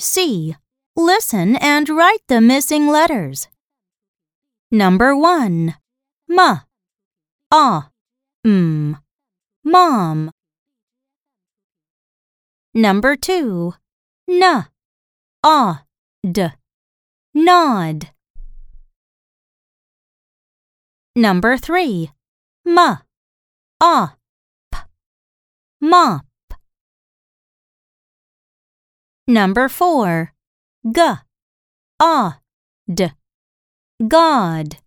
C. Listen and write the missing letters. Number 1. M. Ah. M. Mom. Number 2. N. Ah. D. Nod. Number 3. M. Ah. P. Mop. Number 4. G. Ah. God.